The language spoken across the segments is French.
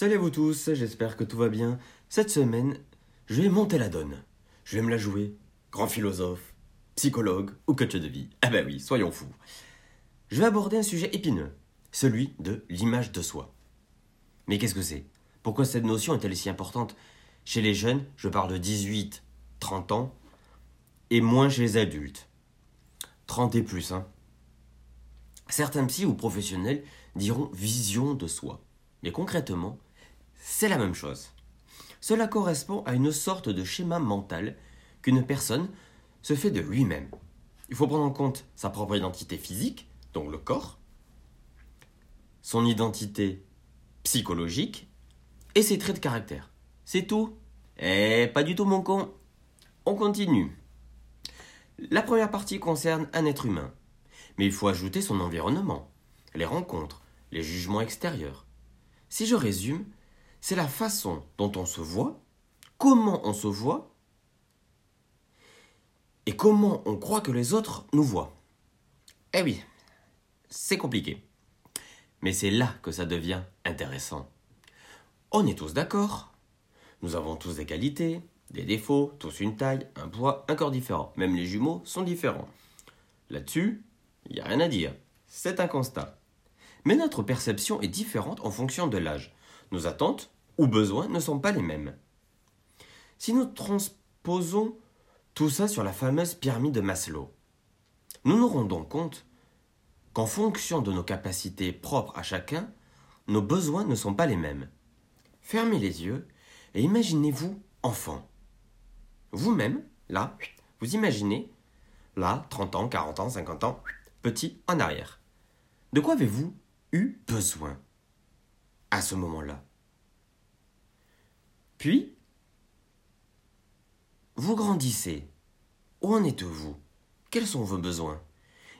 Salut à vous tous, j'espère que tout va bien. Cette semaine, je vais monter la donne. Je vais me la jouer. Grand philosophe, psychologue ou coach de vie. Ah bah oui, soyons fous. Je vais aborder un sujet épineux, celui de l'image de soi. Mais qu'est-ce que c'est? Pourquoi cette notion est-elle si importante? Chez les jeunes, je parle de 18, 30 ans, et moins chez les adultes. 30 et plus, hein. Certains psy ou professionnels diront vision de soi. Mais concrètement, c'est la même chose. Cela correspond à une sorte de schéma mental qu'une personne se fait de lui-même. Il faut prendre en compte sa propre identité physique, donc le corps, son identité psychologique et ses traits de caractère. C'est tout. Eh, pas du tout mon con. On continue. La première partie concerne un être humain. Mais il faut ajouter son environnement, les rencontres, les jugements extérieurs. Si je résume, c'est la façon dont on se voit, comment on se voit, et comment on croit que les autres nous voient. Eh oui, c'est compliqué. Mais c'est là que ça devient intéressant. On est tous d'accord. Nous avons tous des qualités, des défauts, tous une taille, un poids, un corps différent. Même les jumeaux sont différents. Là-dessus, il n'y a rien à dire. C'est un constat. Mais notre perception est différente en fonction de l'âge. Nos attentes ou besoins ne sont pas les mêmes. Si nous transposons tout ça sur la fameuse pyramide de Maslow, nous nous rendons compte qu'en fonction de nos capacités propres à chacun, nos besoins ne sont pas les mêmes. Fermez les yeux et imaginez-vous enfant. Vous-même, là, vous imaginez, là, 30 ans, 40 ans, 50 ans, petit en arrière. De quoi avez-vous eu besoin? À ce moment-là Puis, vous grandissez. Où en êtes-vous? Quels sont vos besoins?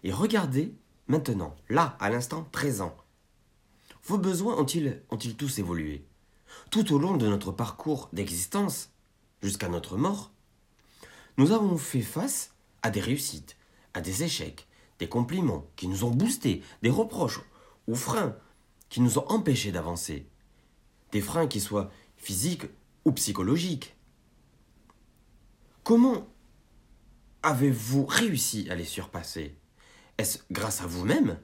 Et regardez maintenant, là, à l'instant présent. Vos besoins ont-ils ont tous évolué? Tout au long de notre parcours d'existence, jusqu'à notre mort, nous avons fait face à des réussites, à des échecs, des compliments qui nous ont boostés, des reproches ou freins qui nous ont empêchés d'avancer. Des freins qui soient physiques ou psychologiques. Comment avez-vous réussi à les surpasser? Est-ce grâce à vous-même?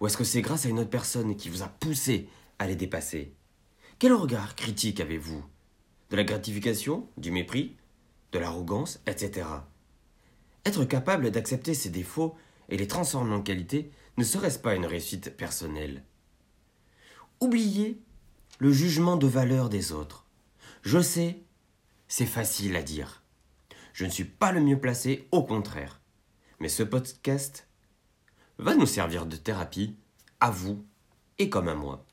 Ou est-ce que c'est grâce à une autre personne qui vous a poussé à les dépasser? Quel regard critique avez-vous? De la gratification Du mépris De l'arrogance Etc. Être capable d'accepter ses défauts et les transformer en qualité, ne serait-ce pas une réussite personnelle? Oubliez le jugement de valeur des autres. Je sais, c'est facile à dire. Je ne suis pas le mieux placé, au contraire. Mais ce podcast va nous servir de thérapie, à vous et comme à moi.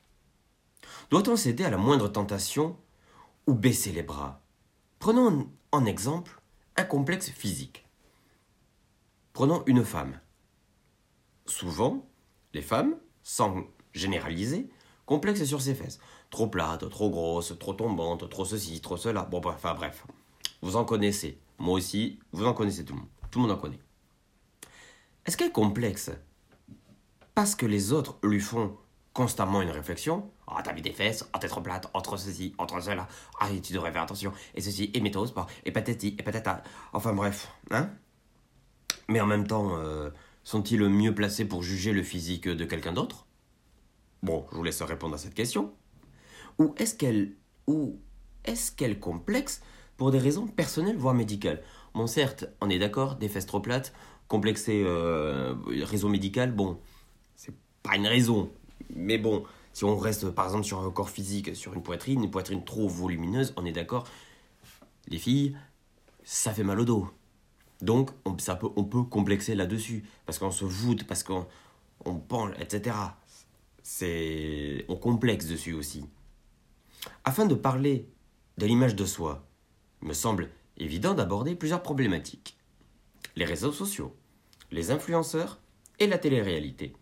Doit-on céder à la moindre tentation ou baisser les bras? Prenons en exemple un complexe physique. Prenons une femme. Souvent, les femmes, sans généraliser, complexent sur ses fesses. Trop plates, trop grosses, trop tombantes, trop ceci, trop cela. Bon, enfin bref. Vous en connaissez. Moi aussi, vous en connaissez tout le monde. Tout le monde en connaît. Est-ce qu'elle complexe parce que les autres lui font constamment une réflexion? Ah, t'as vu des fesses? Ah, t'es trop plate Entre ceci, entre cela Ah, tu devrais faire attention Et ceci, et météo sport, et patati, et patata. Enfin bref, hein? Mais en même temps, euh, sont-ils mieux placés pour juger le physique de quelqu'un d'autre? Bon, je vous laisse répondre à cette question. Ou est-ce qu'elle ou est-ce qu'elle complexe pour des raisons personnelles voire médicales? Bon, certes, on est d'accord, des fesses trop plates, complexer euh, raison médicale, bon, c'est pas une raison. Mais bon, si on reste par exemple sur un corps physique, sur une poitrine, une poitrine trop volumineuse, on est d'accord, les filles, ça fait mal au dos. Donc, on, ça peut, on peut complexer là-dessus, parce qu'on se voûte, parce qu'on on penche, etc. C'est, on complexe dessus aussi. Afin de parler de l'image de soi, il me semble évident d'aborder plusieurs problématiques. Les réseaux sociaux, les influenceurs et la télé-réalité.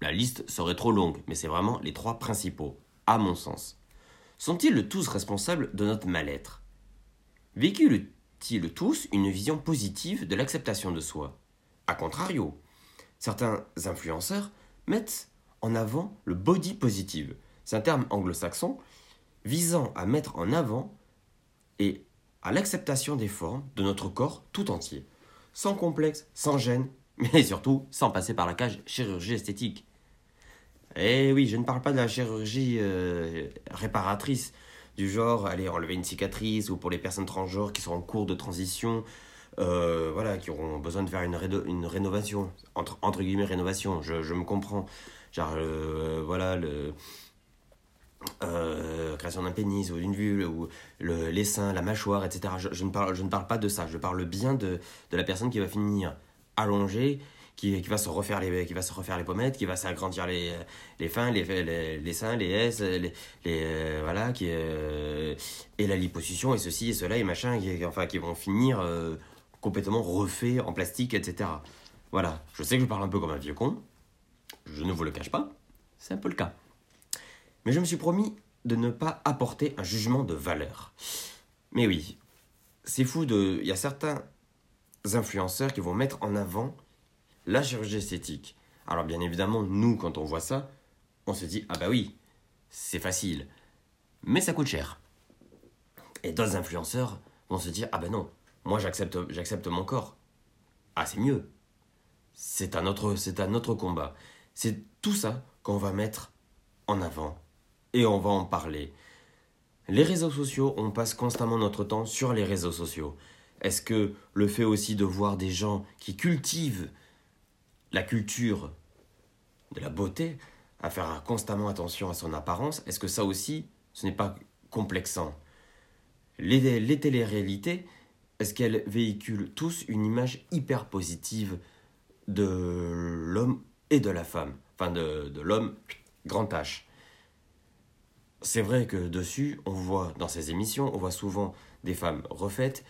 La liste serait trop longue, mais c'est vraiment les trois principaux, à mon sens. Sont-ils tous responsables de notre mal-être? Véhiculent ils tous une vision positive de l'acceptation de soi? A contrario, certains influenceurs mettent en avant le body positive, C'est un terme anglo-saxon visant à mettre en avant et à l'acceptation des formes de notre corps tout entier, sans complexe, sans gêne, mais surtout sans passer par la cage chirurgie esthétique. Eh oui, je ne parle pas de la chirurgie euh, réparatrice, du genre aller enlever une cicatrice, ou pour les personnes transgenres qui sont en cours de transition, euh, voilà, qui auront besoin de faire une, rénovation, entre, guillemets rénovation, je me comprends. Genre, euh, voilà, le, euh, création d'un pénis ou d'une vulve ou le, les seins, la mâchoire, etc. Je, ne parle, je ne parle pas de ça, je parle bien de, de la personne qui va finir allongée, qui, qui, va se refaire les, qui va se refaire les pommettes, qui va s'agrandir les, les fins, les, les, les seins, les S, les, euh, voilà, qui, et la liposuction et ceci et cela et machin, qui, enfin, qui vont finir complètement refaits en plastique, etc. Voilà, je sais que je parle un peu comme un vieux con, je ne vous le cache pas, c'est un peu le cas. Mais je me suis promis de ne pas apporter un jugement de valeur. Mais oui, c'est fou de... Il y a certains influenceurs qui vont mettre en avant la chirurgie esthétique. Alors bien évidemment, nous, quand on voit ça, on se dit, ah bah oui, c'est facile. Mais ça coûte cher. Et d'autres influenceurs vont se dire, ah bah non, moi j'accepte, j'accepte mon corps. Ah c'est mieux. C'est un c'est un autre combat. C'est tout ça qu'on va mettre en avant et on va en parler. Les réseaux sociaux, on passe constamment notre temps sur les réseaux sociaux. Est-ce que le fait aussi de voir des gens qui cultivent la culture de la beauté, à faire constamment attention à son apparence, est-ce que ça aussi, ce n'est pas complexant? Les, les téléréalités, est-ce qu'elles véhiculent tous une image hyper positive de l'homme et de la femme Enfin, de, de l'homme grand H c'est vrai que dessus, on voit dans ces émissions, on voit souvent des femmes refaites,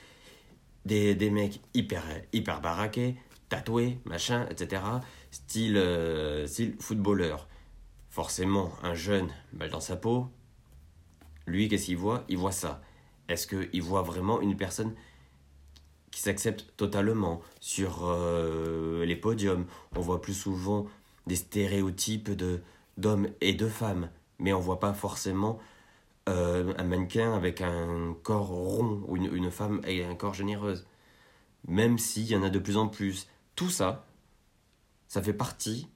des, des mecs hyper, hyper baraqués, tatoués, machin, etc. Style, euh, style footballeur. Forcément, un jeune mal dans sa peau, lui, qu'est-ce qu'il voit? Il voit ça. Est-ce qu'il voit vraiment une personne qui s'accepte totalement sur euh, les podiums On voit plus souvent des stéréotypes de d'hommes et de femmes mais on voit pas forcément euh, un mannequin avec un corps rond ou une, femme avec un corps généreuse. Même s'il y en a de plus en plus. Tout ça, ça fait partie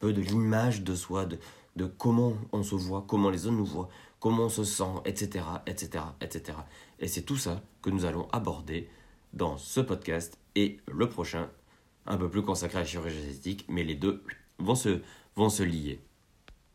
peu de l'image de soi, de, de comment on se voit, comment les autres nous voient, comment on se sent, etc., etc., etc. Et c'est tout ça que nous allons aborder dans ce podcast et le prochain, un peu plus consacré à la chirurgie esthétique, mais les deux vont se, vont se lier.